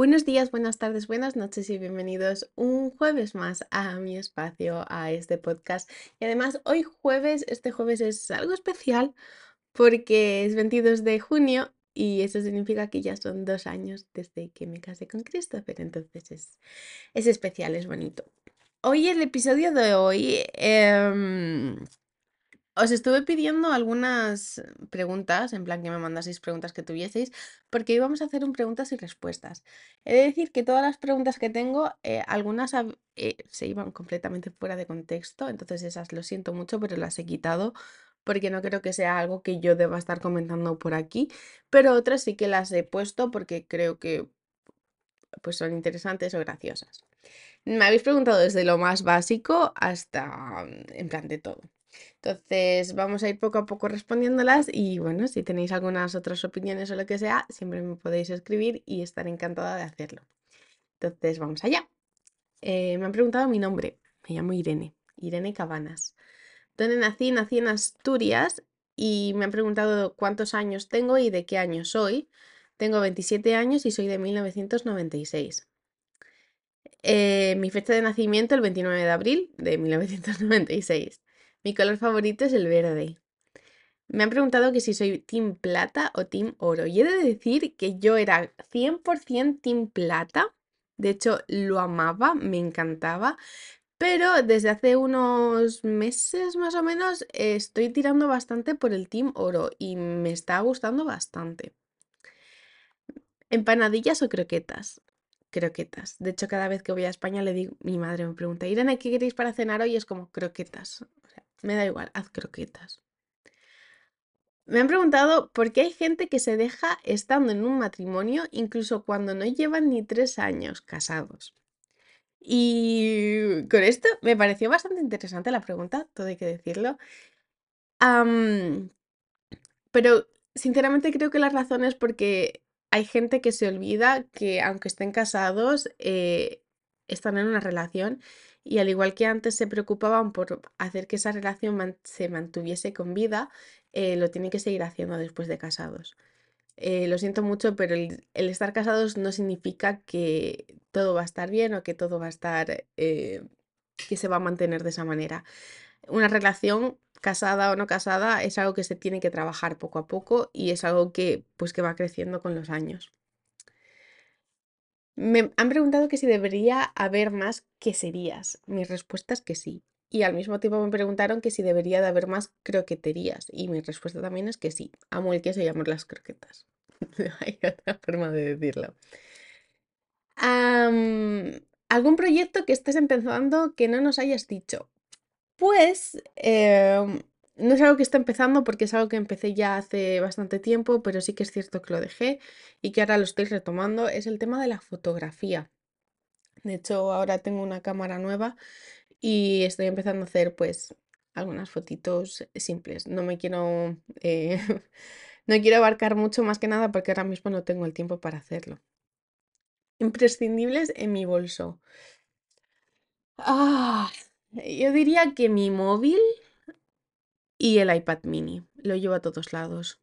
Buenos días, buenas tardes, buenas noches y bienvenidos un jueves más a mi espacio, a este podcast. Y además hoy jueves, este jueves es algo especial porque es 22 de junio y eso significa que ya son dos años desde que me casé con Christopher, entonces es, es especial, es bonito. Hoy el episodio de hoy... em, os estuve pidiendo algunas preguntas, en plan que me mandaseis preguntas que tuvieseis, porque íbamos a hacer un preguntas y respuestas. He de decir que todas las preguntas que tengo, eh, algunas eh, se iban completamente fuera de contexto, entonces esas lo siento mucho, pero las he quitado porque no creo que sea algo que yo deba estar comentando por aquí, pero otras sí que las he puesto porque creo que pues son interesantes o graciosas. Me habéis preguntado desde lo más básico hasta, en plan, de todo. Entonces, vamos a ir poco a poco respondiéndolas y bueno, si tenéis algunas otras opiniones o lo que sea, siempre me podéis escribir y estaré encantada de hacerlo. Entonces, vamos allá. Eh, me han preguntado mi nombre. Me llamo Irene, Irene Cabanas. ¿Dónde nací? Nací en Asturias y me han preguntado cuántos años tengo y de qué año soy. Tengo 27 años y soy de 1996. Eh, mi fecha de nacimiento, el 29 de abril de 1996. Mi color favorito es el verde. Me han preguntado que si soy Team Plata o Team Oro. Y he de decir que yo era 100% Team Plata. De hecho, lo amaba, me encantaba. Pero desde hace unos meses más o menos estoy tirando bastante por el Team Oro y me está gustando bastante. ¿Empanadillas o croquetas? Croquetas. De hecho, cada vez que voy a España le digo, mi madre me pregunta, Irene, ¿qué queréis para cenar hoy? Es como croquetas. Me da igual, haz croquetas. Me han preguntado por qué hay gente que se deja estando en un matrimonio incluso cuando no llevan ni tres años casados. Y con esto me pareció bastante interesante la pregunta, todo hay que decirlo. Pero sinceramente creo que la razón es porque hay gente que se olvida que aunque estén casados, eh, están en una relación y al igual que antes se preocupaban por hacer que esa relación se mantuviese con vida, eh, lo tienen que seguir haciendo después de casados. Eh, lo siento mucho, pero el, el estar casados no significa que todo va a estar bien o que todo va a estar, eh, que se va a mantener de esa manera. Una relación, casada o no casada, es algo que se tiene que trabajar poco a poco y es algo que, pues, que va creciendo con los años. Me han preguntado que si debería haber más queserías. Mi respuesta es que sí. Y al mismo tiempo me preguntaron que si debería de haber más croqueterías. Y mi respuesta también es que sí. Amo el queso y amo las croquetas. Hay otra forma de decirlo. ¿algún proyecto que estés empezando que no nos hayas dicho? Pues em, no es algo que está empezando porque es algo que empecé ya hace bastante tiempo, pero sí que es cierto que lo dejé y que ahora lo estoy retomando. Es el tema de la fotografía. De hecho, ahora tengo una cámara nueva y estoy empezando a hacer pues algunas fotitos simples. No me quiero, eh, no quiero abarcar mucho más que nada porque ahora mismo no tengo el tiempo para hacerlo. Imprescindibles en mi bolso. Ah, yo diría que mi móvil y el iPad mini. Lo llevo a todos lados.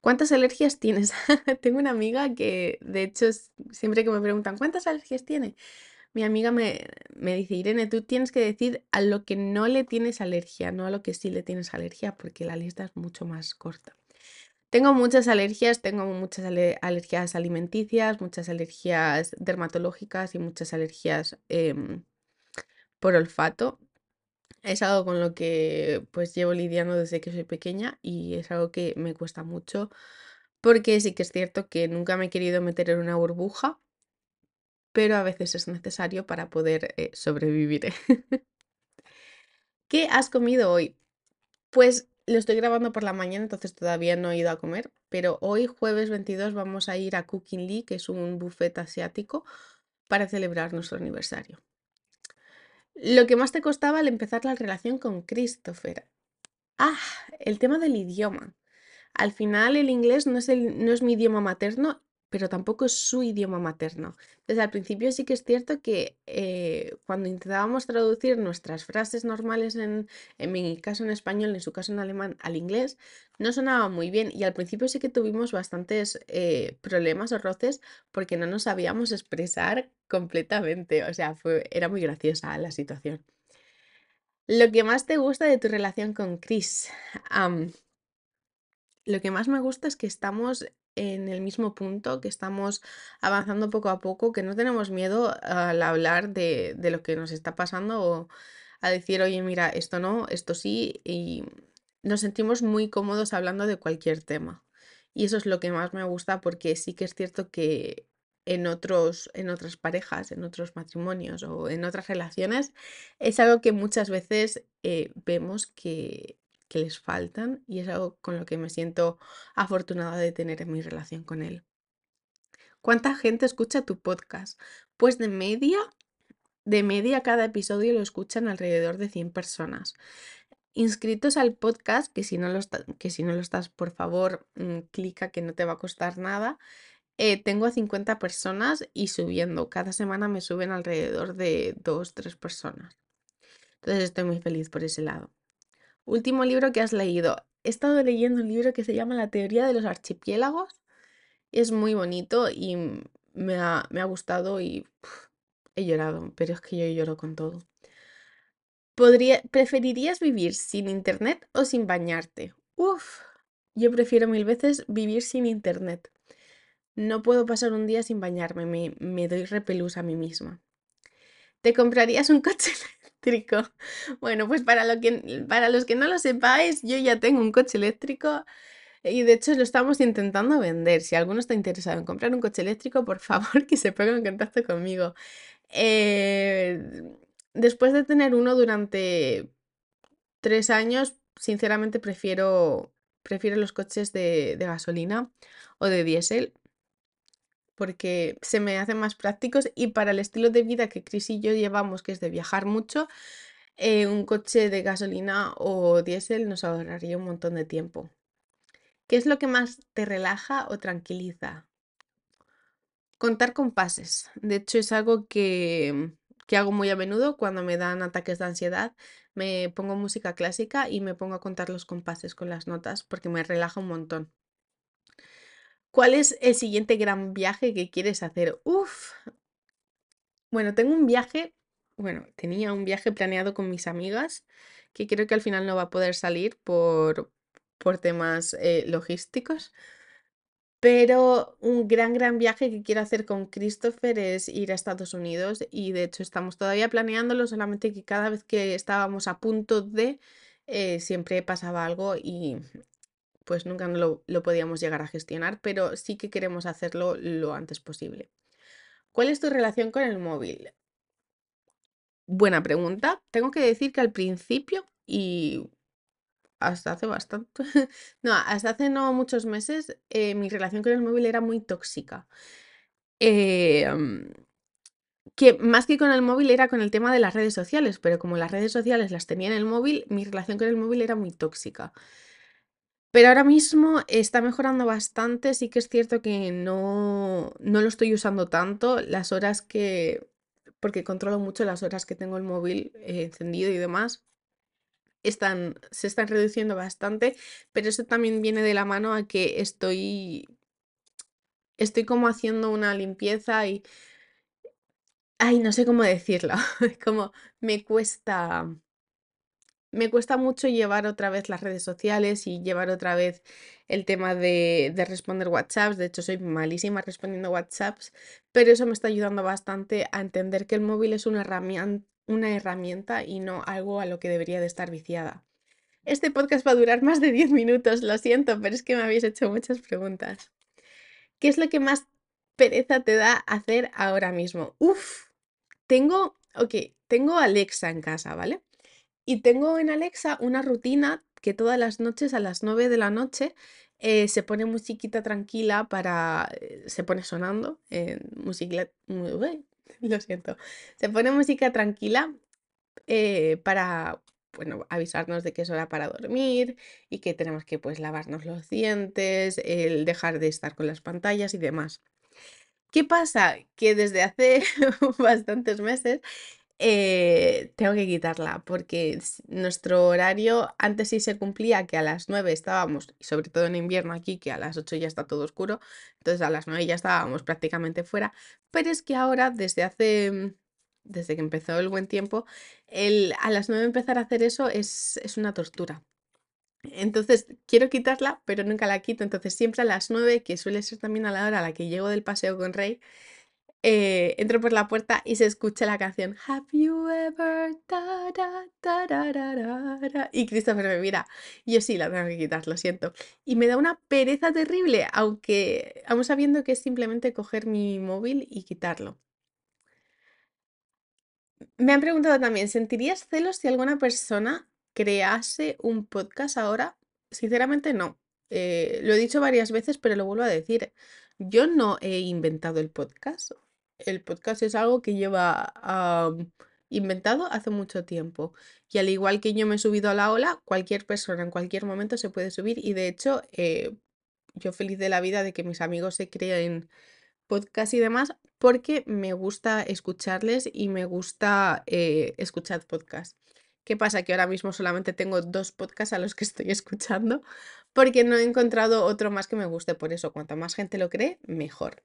¿Cuántas alergias tienes? Tengo una amiga que, de hecho, siempre que me preguntan, ¿cuántas alergias tiene? Mi amiga me, me dice, Irene, tú tienes que decir a lo que no le tienes alergia, no a lo que sí le tienes alergia, porque la lista es mucho más corta. Tengo muchas alergias, tengo muchas ale- alergias alimenticias, muchas alergias dermatológicas y muchas alergias em, por olfato. Es algo con lo que pues llevo lidiando desde que soy pequeña y es algo que me cuesta mucho porque sí que es cierto que nunca me he querido meter en una burbuja, pero a veces es necesario para poder eh, sobrevivir. ¿Qué has comido hoy? Pues lo estoy grabando por la mañana, entonces todavía no he ido a comer, pero hoy jueves 22 vamos a ir a Cooking Lee, que es un buffet asiático, para celebrar nuestro aniversario. Lo que más te costaba al empezar la relación con Christopher. Ah, el tema del idioma. Al final el inglés no es, el- no es mi idioma materno pero tampoco es su idioma materno. Entonces, al principio sí que es cierto que eh, cuando intentábamos traducir nuestras frases normales, en, en mi caso en español, en su caso en alemán, al inglés, no sonaba muy bien y al principio sí que tuvimos bastantes eh, problemas o roces porque no nos sabíamos expresar completamente, o sea, era muy graciosa la situación. Lo que más te gusta de tu relación con Chris. lo que más me gusta es que estamos en el mismo punto, que estamos avanzando poco a poco, que no tenemos miedo al hablar de, de lo que nos está pasando o a decir, oye, mira, esto no, esto sí, y nos sentimos muy cómodos hablando de cualquier tema. Y eso es lo que más me gusta porque sí que es cierto que en otros, en otras parejas, en otros matrimonios o en otras relaciones, es algo que muchas veces eh, vemos que, que les faltan y es algo con lo que me siento afortunada de tener en mi relación con él. ¿Cuánta gente escucha tu podcast? Pues de media, de media cada episodio lo escuchan alrededor de 100 personas. Inscritos al podcast, que si no lo, que si no lo estás, por favor, mm, clica que no te va a costar nada. Eh, tengo a 50 personas y subiendo. Cada semana me suben alrededor de 2, 3 personas. Entonces estoy muy feliz por ese lado. Último libro que has leído. He estado leyendo un libro que se llama La teoría de los archipiélagos. Es muy bonito y me ha, me ha gustado y he llorado, pero es que yo lloro con todo. Podría, ¿preferirías vivir sin internet o sin bañarte? Uf, yo prefiero mil veces vivir sin internet. No puedo pasar un día sin bañarme, me, me doy repelús a mí misma. ¿Te comprarías un coche eléctrico? Bueno, pues para, lo que, para los que no lo sepáis, yo ya tengo un coche eléctrico y de hecho lo estamos intentando vender. Si alguno está interesado en comprar un coche eléctrico, por favor que se ponga en contacto conmigo. Eh, después de tener uno durante tres años, sinceramente prefiero, prefiero los coches de, de gasolina o de diésel porque se me hacen más prácticos y para el estilo de vida que Chris y yo llevamos, que es de viajar mucho, eh, un coche de gasolina o diésel nos ahorraría un montón de tiempo. ¿Qué es lo que más te relaja o tranquiliza? Contar con pases. De hecho, es algo que, que hago muy a menudo cuando me dan ataques de ansiedad. Me pongo música clásica y me pongo a contar los compases con las notas porque me relaja un montón. ¿Cuál es el siguiente gran viaje que quieres hacer? Uf. Bueno, tengo un viaje, bueno, tenía un viaje planeado con mis amigas que creo que al final no va a poder salir por, por temas eh, logísticos. Pero un gran, gran viaje que quiero hacer con Christopher es ir a Estados Unidos y de hecho estamos todavía planeándolo, solamente que cada vez que estábamos a punto de, eh, siempre pasaba algo y pues nunca lo, lo podíamos llegar a gestionar, pero sí que queremos hacerlo lo antes posible. ¿Cuál es tu relación con el móvil? Buena pregunta. Tengo que decir que al principio y hasta hace bastante, no, hasta hace no muchos meses, eh, mi relación con el móvil era muy tóxica. Em, que más que con el móvil era con el tema de las redes sociales, pero como las redes sociales las tenía en el móvil, mi relación con el móvil era muy tóxica. Pero ahora mismo está mejorando bastante, sí que es cierto que no, no lo estoy usando tanto, las horas que, porque controlo mucho las horas que tengo el móvil eh, encendido y demás, están, se están reduciendo bastante, pero eso también viene de la mano a que estoy, estoy como haciendo una limpieza y, ay, no sé cómo decirlo, como me cuesta me cuesta mucho llevar otra vez las redes sociales y llevar otra vez el tema de, responder WhatsApps. De hecho, soy malísima respondiendo WhatsApps, pero eso me está ayudando bastante a entender que el móvil es una herramienta, y no algo a lo que debería de estar viciada. Este podcast va a durar más de 10 minutos, lo siento, pero es que me habéis hecho muchas preguntas. ¿Qué es lo que más pereza te da hacer ahora mismo? Uf, tengo, ok, tengo Alexa en casa, ¿vale? Y tengo en Alexa una rutina que todas las noches a las 9 de la noche eh, se pone musiquita tranquila para... Eh, se pone sonando, eh, música... lo siento. Se pone música tranquila para, bueno, avisarnos de que es hora para dormir y que tenemos que pues lavarnos los dientes, el dejar de estar con las pantallas y demás. ¿Qué pasa? Que desde hace bastantes meses eh, tengo que quitarla porque nuestro horario antes sí se cumplía que a las 9 estábamos, y sobre todo en invierno aquí, que a las 8 ya está todo oscuro, entonces a las 9 ya estábamos prácticamente fuera, pero es que ahora desde hace, mm, desde que empezó el buen tiempo, el, a las 9 empezar a hacer eso es, es una tortura. Entonces quiero quitarla, pero nunca la quito, entonces siempre a las 9 que suele ser también a la hora a la que llego del paseo con Rey, eh, entro por la puerta y se escucha la canción Have you ever? Y Christopher me mira. Yo sí, la tengo que quitar, lo siento. Y me da una pereza terrible, aunque aún sabiendo que es simplemente coger mi móvil y quitarlo. Me han preguntado también, ¿sentirías celos si alguna persona crease un podcast ahora? Sinceramente no. Eh, lo he dicho varias veces, pero lo vuelvo a decir. Yo no he inventado el podcast. El podcast es algo que lleva inventado hace mucho tiempo. Y al igual que yo me he subido a la ola, cualquier persona en cualquier momento se puede subir. Y de hecho, eh, yo feliz de la vida de que mis amigos se creen podcast y demás, porque me gusta escucharles y me gusta eh, escuchar podcast. ¿Qué pasa? Que ahora mismo solamente tengo dos podcasts a los que estoy escuchando porque no he encontrado otro más que me guste. Por eso, cuanto más gente lo cree, mejor.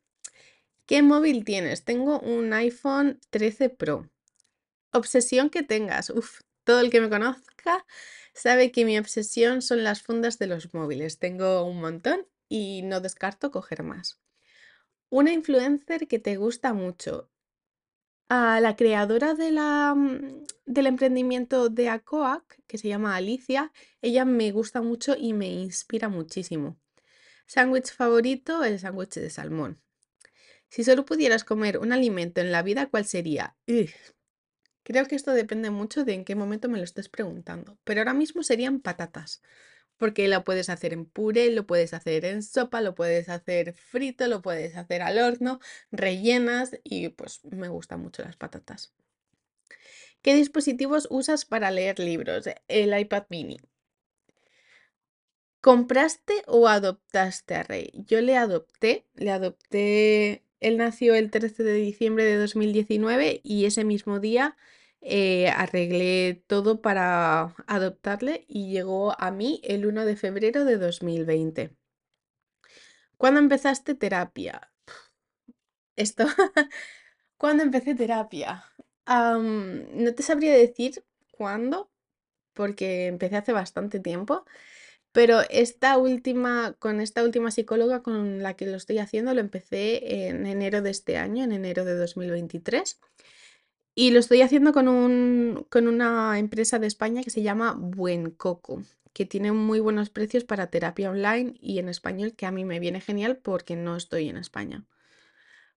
¿Qué móvil tienes? Tengo un iPhone 13 Pro. Obsesión que tengas. Uf, todo el que me conozca sabe que mi obsesión son las fundas de los móviles. Tengo un montón y no descarto coger más. Una influencer que te gusta mucho. A la creadora de la, mm, del emprendimiento de Acoac, que se llama Alicia, ella me gusta mucho y me inspira muchísimo. Sándwich favorito, el sándwich de salmón. Si solo pudieras comer un alimento en la vida, ¿cuál sería? Creo que esto depende mucho de en qué momento me lo estés preguntando, pero ahora mismo serían patatas. Porque lo puedes hacer en puré, lo puedes hacer en sopa, lo puedes hacer frito, lo puedes hacer al horno, rellenas y pues me gustan mucho las patatas. ¿Qué dispositivos usas para leer libros? El iPad mini. ¿Compraste o adoptaste a Rey? Yo le adopté, le adopté, él nació el 13 de diciembre de 2019 y ese mismo día eh, arreglé todo para adoptarle y llegó a mí el 1 de febrero de 2020. ¿Cuándo empezaste terapia? Esto, ¿cuándo empecé terapia? No te sabría decir cuándo, porque empecé hace bastante tiempo, pero esta última, con esta última psicóloga con la que lo estoy haciendo, lo empecé en enero de este año, en enero de 2023, y lo estoy haciendo con un, con una empresa de España que se llama Buen Coco, que tiene muy buenos precios para terapia online y en español, que a mí me viene genial porque no estoy en España.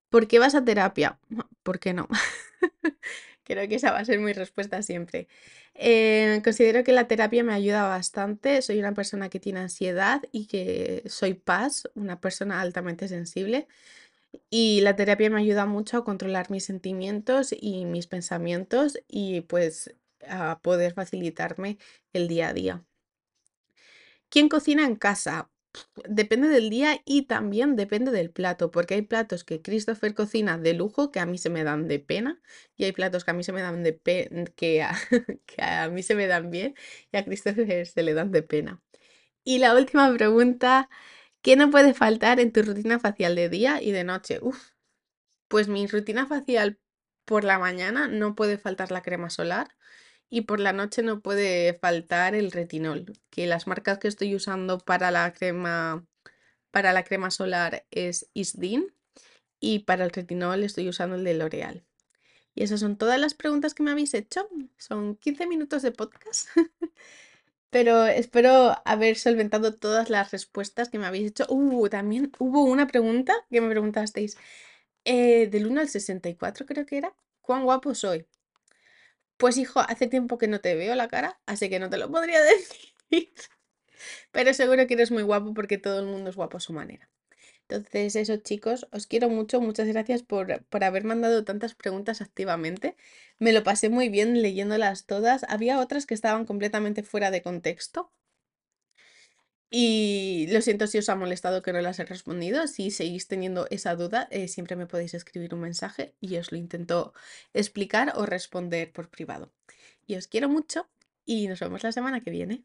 ¿Por qué vas a terapia? ¿Por qué no? Creo que esa va a ser mi respuesta siempre. Eh, considero que la terapia me ayuda bastante. Soy una persona que tiene ansiedad y que soy paz, una persona altamente sensible. Y la terapia me ayuda mucho a controlar mis sentimientos y mis pensamientos y pues a poder facilitarme el día a día. ¿Quién cocina en casa? Depende del día y también depende del plato, porque hay platos que Christopher cocina de lujo que a mí se me dan de pena y hay platos que a mí se me dan de pe- que a, que a mí se me dan bien y a Christopher se le dan de pena. Y la última pregunta, ¿qué no puede faltar en tu rutina facial de día y de noche? Uf, pues mi rutina facial por la mañana no puede faltar la crema solar y por la noche no puede faltar el retinol, que las marcas que estoy usando para la crema, para la crema solar es Isdin y para el retinol estoy usando el de L'Oreal. Y esas son todas las preguntas que me habéis hecho. Son 15 minutos de podcast, pero espero haber solventado todas las respuestas que me habéis hecho. Uh, también hubo una pregunta que me preguntasteis. eh, del 1 al 64 creo que era. ¿Cuán guapo soy? Pues hijo, hace tiempo que no te veo la cara, así que no te lo podría decir. Pero seguro que eres muy guapo porque todo el mundo es guapo a su manera. Entonces, eso, chicos, os quiero mucho. Muchas gracias por, por haber mandado tantas preguntas activamente. Me lo pasé muy bien leyéndolas todas. Había otras que estaban completamente fuera de contexto. Y lo siento si os ha molestado que no las he respondido. Si seguís teniendo esa duda, eh, siempre me podéis escribir un mensaje y os lo intento explicar o responder por privado. Y os quiero mucho y nos vemos la semana que viene.